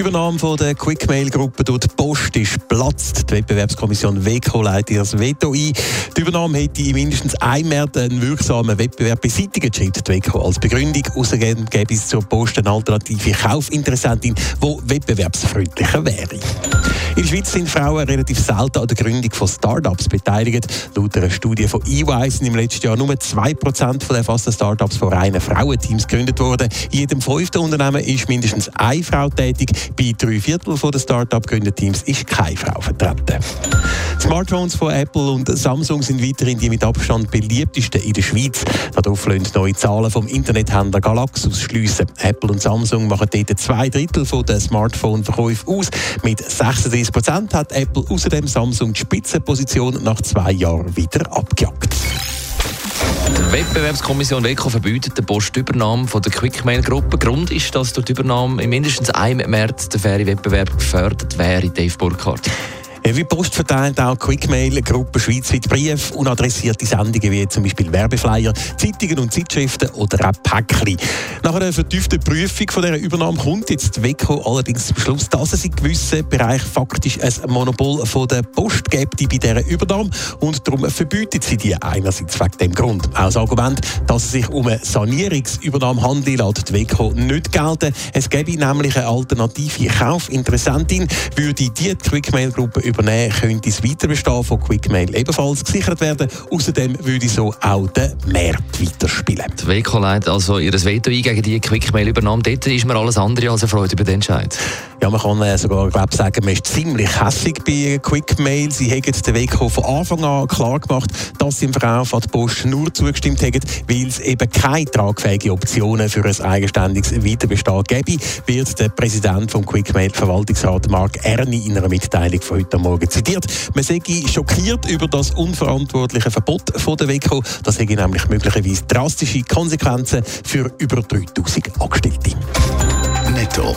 Übernahme von der Quickmail-Gruppe durch die Post ist platzt. Die Wettbewerbskommission WECO leitet das Veto ein. Die Übernahme hätte in mindestens einem März einen wirksamen Wettbewerb beseitigt, schreibt die WECO als Begründung. Außerdem gäbe es zur Post eine alternative Kaufinteressentin, die wettbewerbsfreundlicher wäre. In der Schweiz sind Frauen relativ selten an der Gründung von Startups beteiligt. Laut einer Studie von EY sind im letzten Jahr nur 2% der erfassten Startups von reinen Frauenteams gegründet worden. In jedem fünften Unternehmen ist mindestens eine Frau tätig. Bei drei Viertel der Start-up-Gründerteams ist keine Frau vertreten. Smartphones von Apple und Samsung sind weiterhin die mit Abstand beliebtesten in der Schweiz. Darauf lassen neue Zahlen vom Internethändler Galaxus schliessen. Apple und Samsung machen dort zwei Drittel der Smartphone-Verkäufe aus. Mit 36 Prozent hat Apple außerdem Samsung die Spitzenposition nach zwei Jahren wieder abgejagt. Wettbewerbskommission WECO verbietet die Postübernahme von der Quickmail-Gruppe. Grund ist, dass durch die Übernahme in mindestens einem März der faire Wettbewerb gefördert wäre, Dave Burkhardt. Wie Post verteilt auch Quickmail-Gruppe schweizweit Brief, unadressierte Sendungen wie zum Beispiel Werbeflyer, Zeitungen und Zeitschriften oder auch Päckchen. Nach einer vertieften Prüfung von dieser Übernahme kommt jetzt die WECO allerdings zum Schluss, dass es in gewissen Bereichen faktisch ein Monopol von der Post gibt bei dieser Übernahme und darum verbietet sie die einerseits wegen dem Grund. Auch das Argument, dass es sich um eine Sanierungsübernahme handelt, lässt die WECO nicht gelten. Es gäbe nämlich eine alternative Kaufinteressentin, würde die Quickmail-Gruppe übernehmen, könnte das Weiterbestehen von Quickmail ebenfalls gesichert werden. Außerdem würde so auch der Markt weiterspielen. Die WECO leitet also ihr Veto ein gegen die Quickmail-Übernahme. Dort ist man alles andere als erfreut über den Entscheid. Ja, man kann äh, sogar glaub, sagen, man ist ziemlich hässig bei Quickmail. Sie haben den WECO von Anfang an klar gemacht, dass sie im Verkauf an die Post nur zugestimmt haben, weil es eben keine tragfähigen Optionen für ein eigenständiges Weiterbestehen gäbe, wird der Präsident vom Quickmail Verwaltungsrat Mark Erni in einer Mitteilung von heute Morgen zitiert. Man sei schockiert über das unverantwortliche Verbot von der WECO. Das hätte nämlich möglicherweise drastische Konsequenzen für über 3000 Angestellte. Netto,